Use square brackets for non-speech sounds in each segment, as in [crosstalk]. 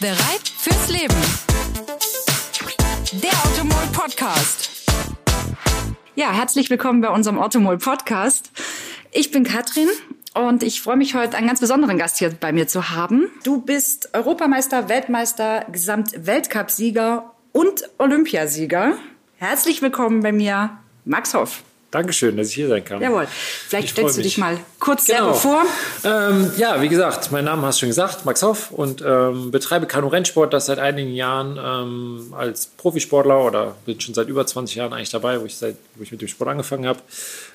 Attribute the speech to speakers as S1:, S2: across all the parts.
S1: Bereit fürs Leben. Der Automol Podcast.
S2: Ja, herzlich willkommen bei unserem Automol Podcast. Ich bin Katrin und ich freue mich heute einen ganz besonderen Gast hier bei mir zu haben. Du bist Europameister, Weltmeister, Gesamtweltcupsieger und Olympiasieger. Herzlich willkommen bei mir, Max Hoff.
S3: Dankeschön, dass ich hier sein kann.
S2: Jawohl. Vielleicht
S3: Ich
S2: stellst du dich
S3: mich.
S2: mal kurz
S3: Genau.
S2: selber vor.
S3: Ähm, ja, wie gesagt, mein Name hast du schon gesagt, Max Hoff und ähm, betreibe Kanu-Rennsport, das seit einigen Jahren ähm, als Profisportler oder bin schon seit über 20 Jahren eigentlich dabei, wo ich, seit, wo ich mit dem Sport angefangen habe.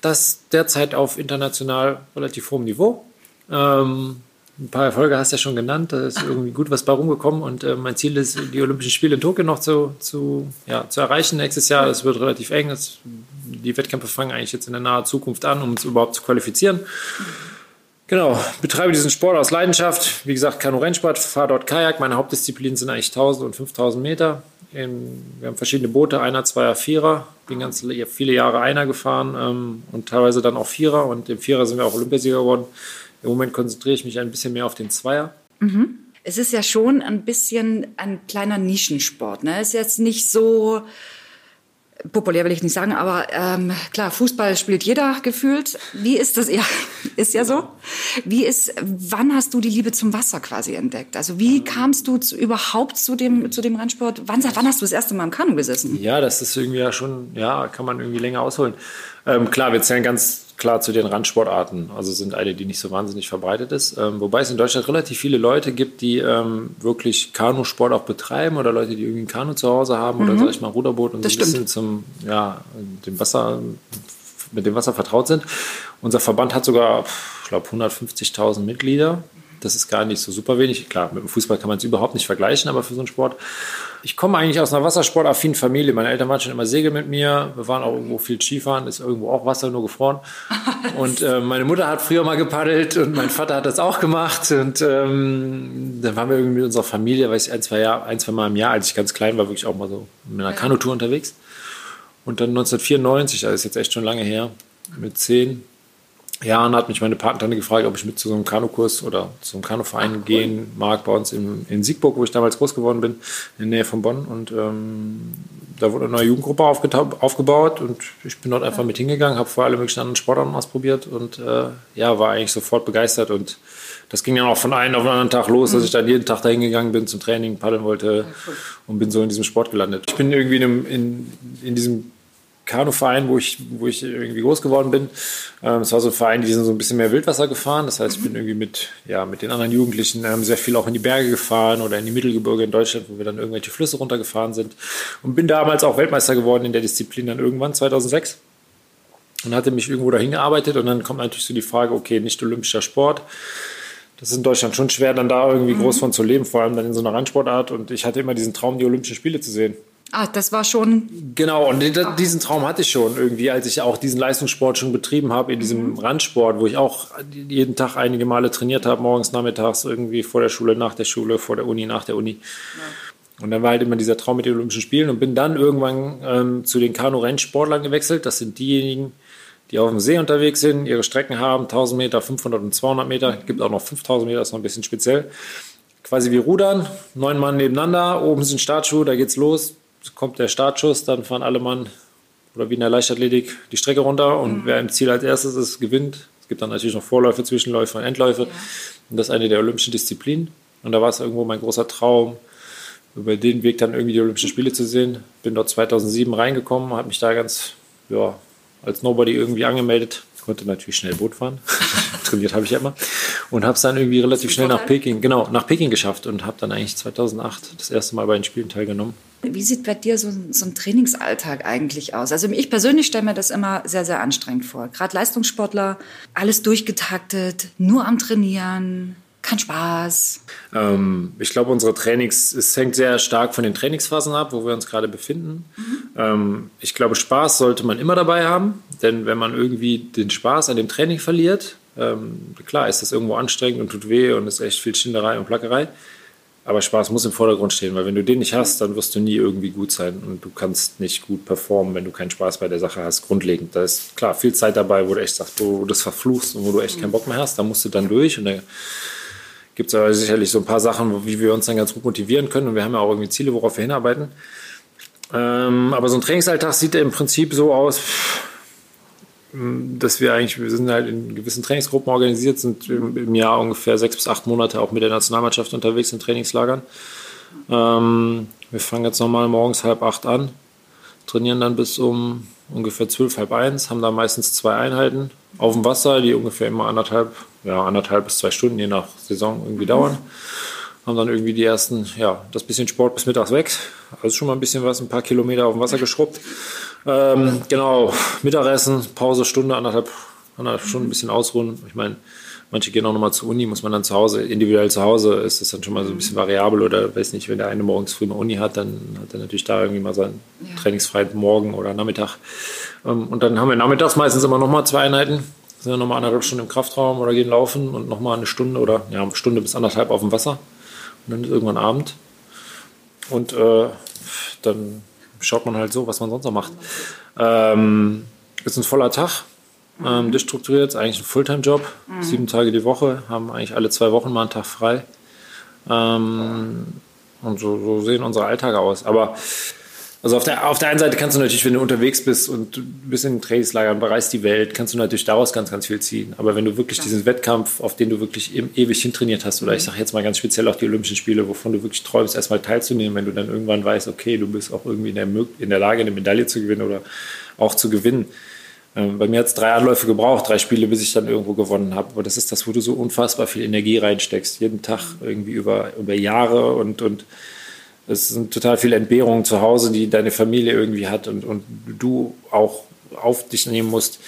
S3: Das derzeit auf international relativ hohem Niveau. Ähm, ein paar Erfolge hast du ja schon genannt, da ist irgendwie gut was bei rumgekommen und äh, mein Ziel ist, die Olympischen Spiele in Tokio noch zu, zu, ja, zu erreichen nächstes Jahr. Das wird relativ eng. Das, die Wettkämpfe fangen eigentlich jetzt in der nahen Zukunft an, um uns überhaupt zu qualifizieren. Genau, betreibe diesen Sport aus Leidenschaft. Wie gesagt, Kanu-Rennsport, fahre dort Kajak. Meine Hauptdisziplinen sind eigentlich 1000 und 5000 Meter. Ähm, Wir haben verschiedene Boote, Einer, Zweier, Vierer. Bin ganz viele Jahre Einer gefahren ähm, und teilweise dann auch Vierer. Und im Vierer sind wir auch Olympiasieger geworden. Im Moment konzentriere ich mich ein bisschen mehr auf den Zweier.
S2: Es ist ja schon ein bisschen ein kleiner Nischensport. Ne? Ist jetzt nicht so populär, will ich nicht sagen, aber ähm, klar, Fußball spielt jeder gefühlt. Wie ist das? [laughs] Ja, ist ja so. Wie ist? Wann hast du die Liebe zum Wasser quasi entdeckt? Also wie kamst du zu, überhaupt zu dem zu dem Rennsport? Wann, wann hast du das erste Mal im Kanu gesessen?
S3: Ja, das ist irgendwie ja schon, ja, kann man irgendwie länger ausholen. Ähm, klar, wir zählen ganz klar zu den Randsportarten. Also sind eine, die nicht so wahnsinnig verbreitet ist. Ähm, wobei es in Deutschland relativ viele Leute gibt, die ähm, wirklich Kanusport auch betreiben oder Leute, die irgendwie ein Kanu zu Hause haben oder sag ich mal Ruderboot und
S2: Mhm. Das
S3: so ein
S2: stimmt.
S3: bisschen zum, ja, dem Wasser, mit dem Wasser vertraut sind. Unser Verband hat sogar, ich glaube, 150.000 Mitglieder. Das ist gar nicht so super wenig. Klar, mit dem Fußball kann man es überhaupt nicht vergleichen, aber für so einen Sport. Ich komme eigentlich aus einer wassersportaffinen Familie. Meine Eltern waren schon immer Segeln mit mir. Wir waren auch irgendwo viel Skifahren, ist irgendwo auch Wasser, nur gefroren. [laughs] Und äh, meine Mutter hat früher mal gepaddelt und mein Vater hat das auch gemacht. Und ähm, dann waren wir irgendwie mit unserer Familie, weiß ich, ein, zwei, Jahr, ein, zwei Mal im Jahr, als ich ganz klein war, wirklich auch mal so mit einer Kanutour unterwegs. Und dann 1994, also ist jetzt echt schon lange her, mit zehn Jahren hat mich meine Patentante gefragt, ob ich mit zu so einem Kanukurs oder zu einem Kanuverein gehen mag bei uns in, in Siegburg, wo ich damals groß geworden bin, in der Nähe von Bonn. Und ähm, da wurde eine neue Jugendgruppe aufgebaut und ich bin dort einfach mit hingegangen, habe vorher alle möglichen anderen Sportarten ausprobiert und äh, ja, war eigentlich sofort begeistert und das ging dann auch von einem auf den anderen Tag los, dass ich dann jeden Tag dahin gegangen bin zum Training, paddeln wollte und bin so in diesem Sport gelandet. Ich bin irgendwie in, in, in diesem Kanuverein, wo ich, wo ich irgendwie groß geworden bin. Ähm, es war so ein Verein, die sind so ein bisschen mehr Wildwasser gefahren. Das heißt, ich bin irgendwie mit, ja, mit den anderen Jugendlichen ähm, sehr viel auch in die Berge gefahren oder in die Mittelgebirge in Deutschland, wo wir dann irgendwelche Flüsse runtergefahren sind. Und bin damals auch Weltmeister geworden in der Disziplin dann irgendwann 2006 und hatte mich irgendwo dahin gearbeitet. Und dann kommt natürlich so die Frage, okay, nicht olympischer Sport. Das ist in Deutschland schon schwer, dann da irgendwie groß von zu leben, vor allem dann in so einer Randsportart. Und ich hatte immer diesen Traum, die Olympischen Spiele zu sehen.
S2: Ah, das war schon
S3: Genau, und die- diesen Traum hatte ich schon irgendwie, als ich auch diesen Leistungssport schon betrieben habe, in diesem Randsport, wo ich auch jeden Tag einige Male trainiert habe, morgens, nachmittags, irgendwie vor der Schule, nach der Schule, vor der Uni, nach der Uni. Und dann war halt immer dieser Traum mit den Olympischen Spielen und bin dann irgendwann ähm, zu den Kanu-Rennsportlern gewechselt. Das sind diejenigen, die auf dem See unterwegs sind, ihre Strecken haben, 1000 Meter, 500 und 200 Meter. Gibt auch noch 5000 Meter, ist noch ein bisschen speziell. Quasi wie Rudern, neun Mann nebeneinander, oben sind Startschuhe, da geht's los. Kommt der Startschuss, dann fahren alle Mann oder wie in der Leichtathletik die Strecke runter und wer im Ziel als erstes ist, gewinnt. Es gibt dann natürlich noch Vorläufe, Zwischenläufe und Endläufe. Und das ist eine der olympischen Disziplinen. Und da war es irgendwo mein großer Traum, über den Weg dann irgendwie die Olympischen Spiele zu sehen. Bin dort 2007 reingekommen, habe mich da ganz ja, als Nobody irgendwie angemeldet. Konnte natürlich schnell Boot fahren. [laughs] Trainiert habe ich ja immer. Und habe es dann irgendwie relativ schnell nach Peking, genau, nach Peking geschafft und habe dann eigentlich 2008 das erste Mal bei den Spielen teilgenommen.
S2: Wie sieht bei dir so, ein- so ein Trainingsalltag eigentlich aus? Also ich persönlich stelle mir das immer sehr, sehr anstrengend vor. Gerade Leistungssportler, alles durchgetaktet, nur am Trainieren, kein Spaß.
S3: Ähm, ich glaube, unsere Trainings, es hängt sehr stark von den Trainingsphasen ab, wo wir uns gerade befinden. Ähm, ich glaube, Spaß sollte man immer dabei haben, denn wenn man irgendwie den Spaß an dem Training verliert, ähm, klar ist das irgendwo anstrengend und tut weh und ist echt viel Schinderei und Plackerei. Aber Spaß muss im Vordergrund stehen, weil wenn du den nicht hast, dann wirst du nie irgendwie gut sein und du kannst nicht gut performen, wenn du keinen Spaß bei der Sache hast, grundlegend. Da ist klar viel Zeit dabei, wo du echt sagst, wo du das verfluchst und wo du echt keinen Bock mehr hast, da musst du dann durch und da gibt es aber sicherlich so ein paar Sachen, wie wir uns dann ganz gut motivieren können. Und wir haben ja auch irgendwie Ziele, worauf wir hinarbeiten. Ähm, aber so ein Trainingsalltag sieht im Prinzip so aus, dass wir eigentlich, wir sind halt in gewissen Trainingsgruppen organisiert, sind im, Jahr ungefähr sechs bis acht Monate auch mit der Nationalmannschaft unterwegs in Trainingslagern. Ähm, wir fangen jetzt nochmal morgens halb acht an, trainieren dann bis um ungefähr zwölf, halb eins, haben da meistens zwei Einheiten auf dem Wasser, die ungefähr immer anderthalb, ja, anderthalb bis zwei Stunden, je nach Saison irgendwie dauern. Haben dann irgendwie die ersten, ja, das bisschen Sport bis mittags weg. Also schon mal ein bisschen was, ein paar Kilometer auf dem Wasser geschrubbt. Ähm, genau, Mittagessen, Pause, Stunde, anderthalb, anderthalb Stunden, ein bisschen ausruhen. Ich meine, Manche gehen auch nochmal zur Uni, muss man dann zu Hause, individuell zu Hause, ist das dann schon mal so ein bisschen variabel oder weiß nicht, wenn der eine morgens früh eine Uni hat, dann hat er natürlich da irgendwie mal seinen ja. trainingsfreien Morgen oder Nachmittag. Ähm, und dann haben wir nachmittags meistens immer nochmal zwei Einheiten, sind dann nochmal anderthalb Stunden im Kraftraum oder gehen laufen und nochmal eine Stunde oder ja, eine Stunde bis anderthalb auf dem Wasser. Und dann ist irgendwann Abend. Und äh, dann schaut man halt so, was man sonst noch macht. Ähm, ist ein voller Tag ähm, durchstrukturiert. Ist eigentlich ein Fulltime-Job, mhm. sieben Tage die Woche, haben eigentlich alle zwei Wochen mal einen Tag frei. Ähm, und so, so, sehen unsere Alltage aus. Aber also auf der, auf der einen Seite kannst du natürlich, wenn du unterwegs bist und du bist in Trainingslagern, bereist die Welt, kannst du natürlich daraus ganz, ganz viel ziehen. Aber wenn du wirklich ja. diesen Wettkampf, auf den du wirklich ewig hintrainiert hast, oder ich sage jetzt mal ganz speziell auch die Olympischen Spiele, wovon du wirklich träumst, erstmal teilzunehmen, wenn du dann irgendwann weißt, okay, du bist auch irgendwie in der, in der Lage, eine Medaille zu gewinnen oder auch zu gewinnen, ähm, bei mir hat es drei Anläufe gebraucht, drei Spiele, bis ich dann irgendwo gewonnen habe. Aber das ist das, wo du so unfassbar viel Energie reinsteckst. Jeden Tag irgendwie über, über Jahre und, und es sind total viele Entbehrungen zu Hause, die deine Familie irgendwie hat und, und du auch auf dich nehmen musst.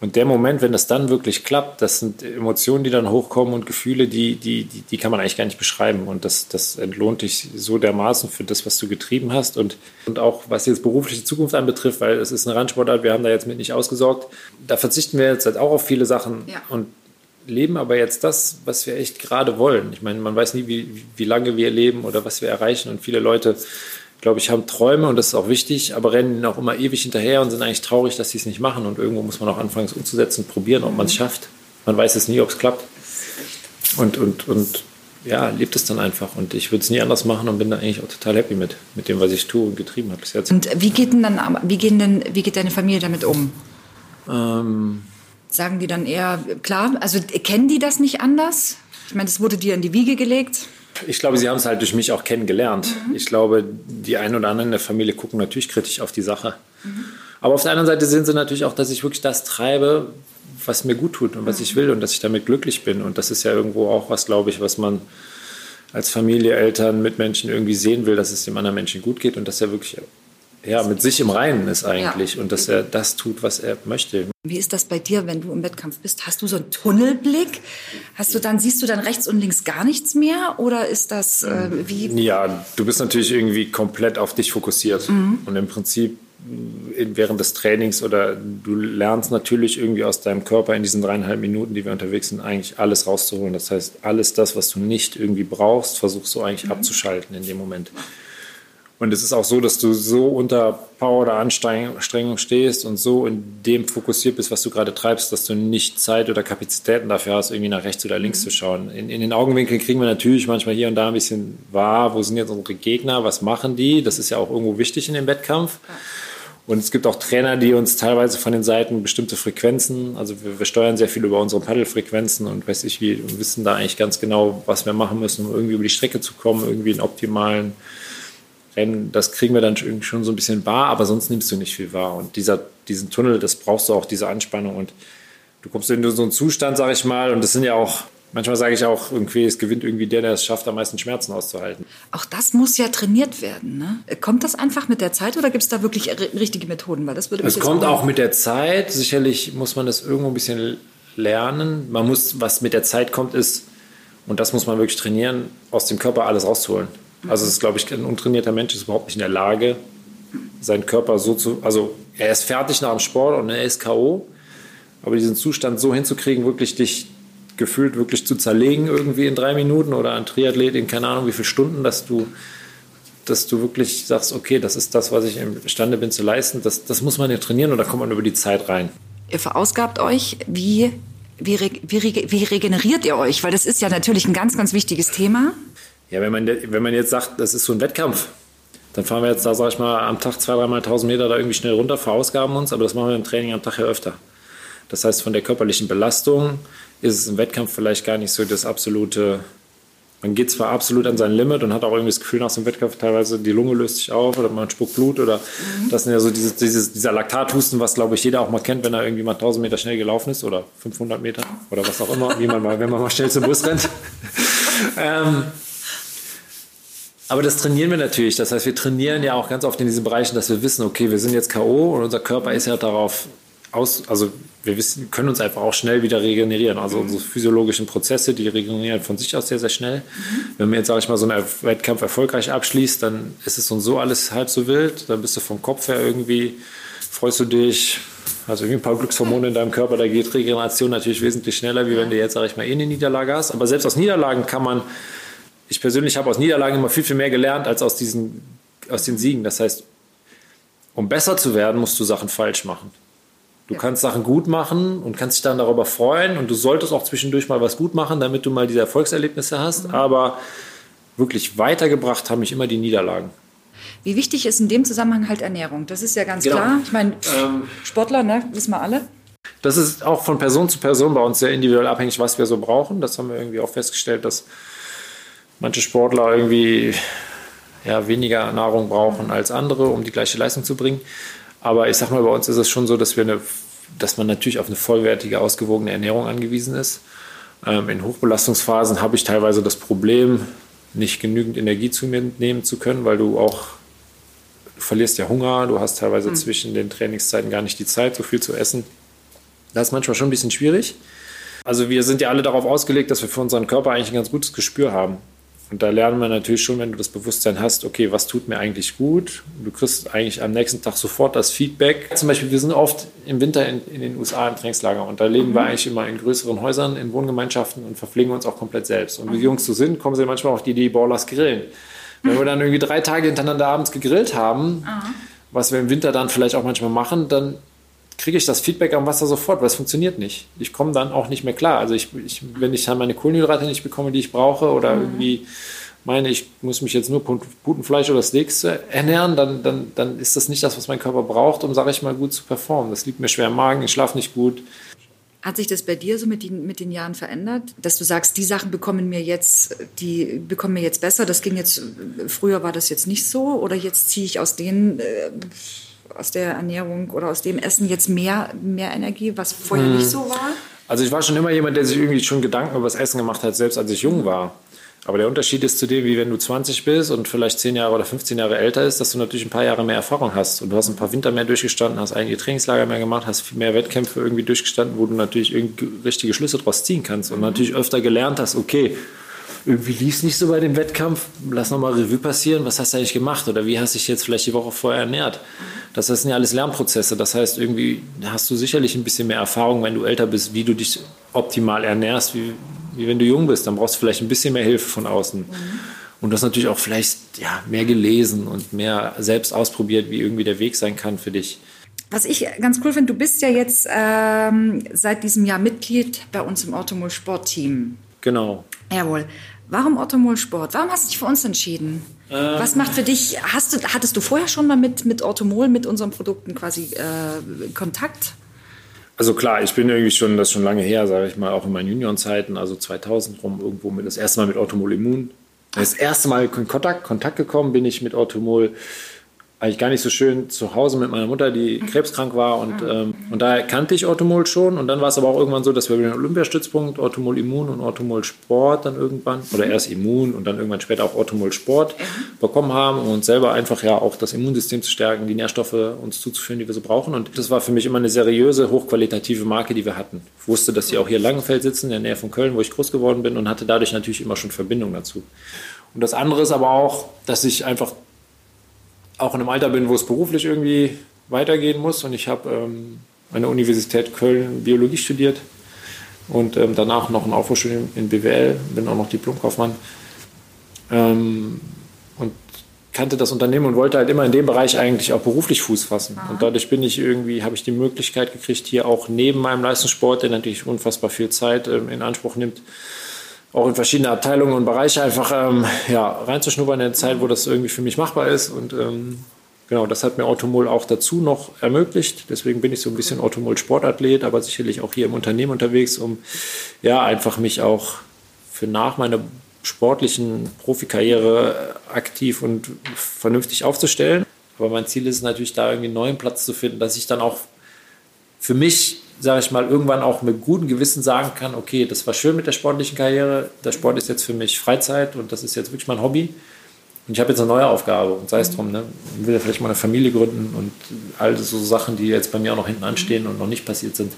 S3: Und der Moment, wenn das dann wirklich klappt, das sind Emotionen, die dann hochkommen und Gefühle, die, die, die, die kann man eigentlich gar nicht beschreiben. Und das, das entlohnt dich so dermaßen für das, was du getrieben hast. Und, und auch was jetzt berufliche Zukunft anbetrifft, weil es ist eine Randsportart, wir haben da jetzt mit nicht ausgesorgt. Da verzichten wir jetzt halt auch auf viele Sachen ja. und leben aber jetzt das, was wir echt gerade wollen. Ich meine, man weiß nie, wie, wie lange wir leben oder was wir erreichen. Und viele Leute glaube ich, haben Träume und das ist auch wichtig, aber rennen auch immer ewig hinterher und sind eigentlich traurig, dass sie es nicht machen. Und irgendwo muss man auch anfangen, es umzusetzen, probieren, ob man es schafft. Man weiß es nie, ob es klappt. Und, und, und ja, lebt es dann einfach. Und ich würde es nie anders machen und bin da eigentlich auch total happy mit, mit dem, was ich tue und getrieben habe bis jetzt.
S2: Und wie geht denn dann, wie gehen denn, wie geht deine Familie damit um? Ähm, Sagen die dann eher, klar, also kennen die das nicht anders? Ich meine, das wurde dir in die Wiege gelegt.
S3: Ich glaube, sie haben es halt durch mich auch kennengelernt. Mhm. Ich glaube, die einen oder anderen in der Familie gucken natürlich kritisch auf die Sache. Mhm. Aber auf der anderen Seite sehen sie natürlich auch, dass ich wirklich das treibe, was mir gut tut und was ich will und dass ich damit glücklich bin. Und das ist ja irgendwo auch was, glaube ich, was man als Familie, Eltern, Mitmenschen irgendwie sehen will, dass es dem anderen Menschen gut geht und dass er wirklich ja, mit sich im Reinen ist eigentlich ja. und dass er das tut, was er möchte.
S2: Wie ist das bei dir, wenn du im Wettkampf bist? Hast du so einen Tunnelblick? Hast du dann, siehst du dann rechts und links gar nichts mehr? Oder ist das äh, wie?
S3: Ja, du bist natürlich irgendwie komplett auf dich fokussiert. Mhm. Und im Prinzip während des Trainings oder du lernst natürlich irgendwie aus deinem Körper in diesen dreieinhalb Minuten, die wir unterwegs sind, eigentlich alles rauszuholen. Das heißt, alles das, was du nicht irgendwie brauchst, versuchst du eigentlich mhm. abzuschalten in dem Moment. Und es ist auch so, dass du so unter Power oder Anstrengung stehst und so in dem fokussiert bist, was du gerade treibst, dass du nicht Zeit oder Kapazitäten dafür hast, irgendwie nach rechts oder links mhm. zu schauen. In, in, den Augenwinkeln kriegen wir natürlich manchmal hier und da ein bisschen wahr, wo sind jetzt unsere Gegner, was machen die? Das ist ja auch irgendwo wichtig in dem Wettkampf. Und es gibt auch Trainer, die uns teilweise von den Seiten bestimmte Frequenzen, also wir, wir steuern sehr viel über unsere Paddelfrequenzen und weiß ich wie, und wissen da eigentlich ganz genau, was wir machen müssen, um irgendwie über die Strecke zu kommen, irgendwie einen optimalen Rennen, das kriegen wir dann schon so ein bisschen wahr, aber sonst nimmst du nicht viel wahr. Und dieser, diesen Tunnel, das brauchst du auch, diese Anspannung. Und du kommst in so einen Zustand, sag ich mal, und das sind ja auch, manchmal sage ich auch, irgendwie, es gewinnt irgendwie der, der es schafft, am meisten Schmerzen auszuhalten.
S2: Auch das muss ja trainiert werden. Ne? Kommt das einfach mit der Zeit oder gibt es da wirklich richtige Methoden? Weil das würde
S3: es kommt auch mit der Zeit. Sicherlich muss man das irgendwo ein bisschen lernen. Man muss, was mit der Zeit kommt, ist, und das muss man wirklich trainieren, aus dem Körper alles rauszuholen. Also es ist, glaube ich, ein untrainierter Mensch ist überhaupt nicht in der Lage, seinen Körper so zu, also er ist fertig nach dem Sport und er ist K.O., aber diesen Zustand so hinzukriegen, wirklich dich gefühlt wirklich zu zerlegen irgendwie in drei Minuten oder ein Triathlet in keine Ahnung wie viele Stunden, dass du, dass du wirklich sagst, okay, das ist das, was ich imstande bin zu leisten, das, das muss man ja trainieren und da kommt man über die Zeit rein.
S2: Ihr verausgabt euch wie Wie, wie, wie regeneriert ihr euch? Weil das ist ja natürlich ein ganz, ganz wichtiges Thema.
S3: Ja, wenn man, wenn man jetzt sagt, das ist so ein Wettkampf, dann fahren wir jetzt da, sag ich mal, am Tag zwei, dreimal 1000 Meter da irgendwie schnell runter, verausgaben uns, aber das machen wir im Training am Tag ja öfter. Das heißt, von der körperlichen Belastung ist es im Wettkampf vielleicht gar nicht so das absolute. Man geht zwar absolut an sein Limit und hat auch irgendwie das Gefühl nach so einem Wettkampf teilweise, die Lunge löst sich auf oder man spuckt Blut oder mhm. das sind ja so dieses, dieses, dieser Laktathusten, was glaube ich jeder auch mal kennt, wenn er irgendwie mal 1000 Meter schnell gelaufen ist oder 500 Meter oder was auch immer, wie man mal, wenn man mal schnell zum Bus rennt. [laughs] ähm, aber das trainieren wir natürlich. Das heißt, wir trainieren ja auch ganz oft in diesen Bereichen, dass wir wissen, okay, wir sind jetzt K.O. und unser Körper ist ja darauf aus, also wir wissen, können uns einfach auch schnell wieder regenerieren. Also mhm. unsere physiologischen Prozesse, die regenerieren von sich aus sehr, sehr schnell. Mhm. Wenn man jetzt, sage ich mal, so einen Wettkampf erfolgreich abschließt, dann ist es uns so alles halb so wild. Dann bist du vom Kopf her irgendwie, freust du dich, also irgendwie ein paar Glückshormone in deinem Körper, da geht Regeneration natürlich wesentlich schneller, wie wenn du jetzt, sage ich mal, eh eine Niederlage hast. Aber selbst aus Niederlagen kann man, ich persönlich habe aus Niederlagen immer viel, viel mehr gelernt als aus diesen, aus den Siegen. Das heißt, um besser zu werden, musst du Sachen falsch machen. Du ja. kannst Sachen gut machen und kannst dich dann darüber freuen und du solltest auch zwischendurch mal was gut machen, damit du mal diese Erfolgserlebnisse hast. Mhm. Aber wirklich weitergebracht haben mich immer die Niederlagen.
S2: Wie wichtig ist in dem Zusammenhang halt Ernährung? Das ist ja ganz genau. klar. Ich meine, ähm, Sportler, ne, wissen wir alle.
S3: Das ist auch von Person zu Person bei uns sehr individuell abhängig, was wir so brauchen. Das haben wir irgendwie auch festgestellt, dass manche Sportler irgendwie ja, weniger Nahrung brauchen als andere, um die gleiche Leistung zu bringen. Aber ich sag mal, bei uns ist es schon so, dass wir eine, dass man natürlich auf eine vollwertige, ausgewogene Ernährung angewiesen ist. Ähm, in Hochbelastungsphasen habe ich teilweise das Problem, nicht genügend Energie zu mir nehmen zu können, weil du auch du verlierst ja Hunger, du hast teilweise mhm. zwischen den Trainingszeiten gar nicht die Zeit, so viel zu essen. Das ist manchmal schon ein bisschen schwierig. Also wir sind ja alle darauf ausgelegt, dass wir für unseren Körper eigentlich ein ganz gutes Gespür haben. Und da lernen wir natürlich schon, wenn du das Bewusstsein hast, okay, was tut mir eigentlich gut? Du kriegst eigentlich am nächsten Tag sofort das Feedback. Zum Beispiel, wir sind oft im Winter in, in den USA im Trainingslager und da leben mhm. wir eigentlich immer in größeren Häusern, in Wohngemeinschaften und verpflegen uns auch komplett selbst. Und wie die Jungs so sind, kommen sie manchmal auf die Idee, Ballers grillen. Wenn wir dann irgendwie drei Tage hintereinander abends gegrillt haben, mhm. was wir im Winter dann vielleicht auch manchmal machen, dann kriege ich das Feedback am Wasser sofort, weil es funktioniert nicht. Ich komme dann auch nicht mehr klar. Also ich, ich, wenn ich dann meine Kohlenhydrate nicht bekomme, die ich brauche, oder mhm. irgendwie meine, ich muss mich jetzt nur Putenfleisch oder Steaks ernähren, dann, dann, dann ist das nicht das, was mein Körper braucht, um, sage ich mal, gut zu performen. Das liegt mir schwer im Magen, ich schlafe nicht gut.
S2: Hat sich das bei dir so mit den, mit den Jahren verändert, dass du sagst, die Sachen bekommen mir jetzt, die bekommen mir jetzt besser? Das ging jetzt, früher war das jetzt nicht so, oder jetzt ziehe ich aus den äh, aus der Ernährung oder aus dem Essen jetzt mehr, mehr Energie, was vorher hm. nicht so war?
S3: Also ich war schon immer jemand, der sich irgendwie schon Gedanken über das Essen gemacht hat, selbst als ich jung war. Aber der Unterschied ist zu dem, wie wenn du 20 bist und vielleicht 10 Jahre oder 15 Jahre älter ist, dass du natürlich ein paar Jahre mehr Erfahrung hast. Und du hast ein paar Winter mehr durchgestanden, hast einige Trainingslager mehr gemacht, hast viel mehr Wettkämpfe irgendwie durchgestanden, wo du natürlich irgendwie richtige Schlüsse draus ziehen kannst und mhm. natürlich öfter gelernt hast, okay, irgendwie lief es nicht so bei dem Wettkampf, lass nochmal Revue passieren, was hast du eigentlich gemacht oder wie hast du dich jetzt vielleicht die Woche vorher ernährt? Das sind ja alles Lernprozesse. Das heißt, irgendwie hast du sicherlich ein bisschen mehr Erfahrung, wenn du älter bist, wie du dich optimal ernährst, wie, wie wenn du jung bist. Dann brauchst du vielleicht ein bisschen mehr Hilfe von außen. Mhm. Und du hast natürlich auch vielleicht ja, mehr gelesen und mehr selbst ausprobiert, wie irgendwie der Weg sein kann für dich.
S2: Was ich ganz cool finde, du bist ja jetzt ähm, seit diesem Jahr Mitglied bei uns im Orthomol Sportteam.
S3: Genau.
S2: Jawohl. Warum Orthomol Sport? Warum hast du dich für uns entschieden? Ähm. Was macht für dich, hast du, hattest du vorher schon mal mit, mit Orthomol, mit unseren Produkten quasi äh, Kontakt?
S3: Also klar, ich bin irgendwie schon, das schon lange her, sage ich mal, auch in meinen Juniorenzeiten, also 2000 rum, irgendwo mit das erste Mal mit Orthomol Immun. Das erste Mal in Kontakt, Kontakt gekommen bin ich mit Orthomol eigentlich gar nicht so schön zu Hause mit meiner Mutter, die krebskrank war. Und, ähm, und daher kannte ich Orthomol schon. Und dann war es aber auch irgendwann so, dass wir den Olympiastützpunkt Orthomol Immun und Orthomol Sport dann irgendwann, oder erst Immun und dann irgendwann später auch Orthomol Sport bekommen haben, um uns selber einfach ja auch das Immunsystem zu stärken, die Nährstoffe uns zuzuführen, die wir so brauchen. Und das war für mich immer eine seriöse, hochqualitative Marke, die wir hatten. Ich wusste, dass sie auch hier in Langenfeld sitzen, in der Nähe von Köln, wo ich groß geworden bin und hatte dadurch natürlich immer schon Verbindung dazu. Und das andere ist aber auch, dass ich einfach auch in einem Alter bin, wo es beruflich irgendwie weitergehen muss. Und ich habe ähm, an der Universität Köln Biologie studiert und ähm, danach noch ein Aufbaustudium in BWL, bin auch noch Diplomkaufmann. Ähm, und kannte das Unternehmen und wollte halt immer in dem Bereich eigentlich auch beruflich Fuß fassen. Aha. Und dadurch bin ich irgendwie, habe ich die Möglichkeit gekriegt, hier auch neben meinem Leistungssport, der natürlich unfassbar viel Zeit ähm, in Anspruch nimmt, auch in verschiedene Abteilungen und Bereiche einfach ähm, ja, reinzuschnuppern in eine Zeit, wo das irgendwie für mich machbar ist. Und ähm, genau, das hat mir Automol auch dazu noch ermöglicht. Deswegen bin ich so ein bisschen Automol Sportathlet, aber sicherlich auch hier im Unternehmen unterwegs, um ja einfach mich auch für nach meiner sportlichen Profikarriere aktiv und vernünftig aufzustellen. Aber mein Ziel ist natürlich, da irgendwie einen neuen Platz zu finden, dass ich dann auch für mich, sage ich mal, irgendwann auch mit gutem Gewissen sagen kann, okay, das war schön mit der sportlichen Karriere, der Sport ist jetzt für mich Freizeit und das ist jetzt wirklich mein Hobby. Und ich habe jetzt eine neue Aufgabe und sei es drum, ne? ich will ja vielleicht mal eine Familie gründen und all so Sachen, die jetzt bei mir auch noch hinten anstehen und noch nicht passiert sind,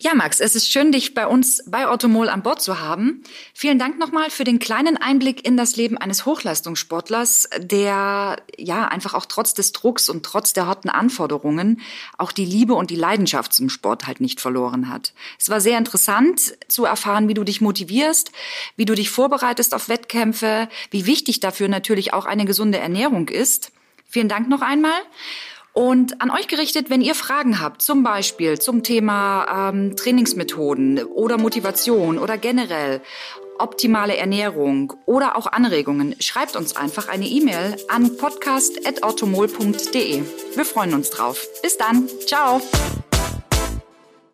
S2: ja, Max, es ist schön, dich bei uns bei Automol an Bord zu haben. Vielen Dank nochmal für den kleinen Einblick in das Leben eines Hochleistungssportlers, der ja einfach auch trotz des Drucks und trotz der harten Anforderungen auch die Liebe und die Leidenschaft zum Sport halt nicht verloren hat. Es war sehr interessant zu erfahren, wie du dich motivierst, wie du dich vorbereitest auf Wettkämpfe, wie wichtig dafür natürlich auch eine gesunde Ernährung ist. Vielen Dank noch einmal. Und an euch gerichtet, wenn ihr Fragen habt, zum Beispiel zum Thema ähm, Trainingsmethoden oder Motivation oder generell optimale Ernährung oder auch Anregungen, schreibt uns einfach eine E-Mail an podcast.automol.de. Wir freuen uns drauf. Bis dann. Ciao.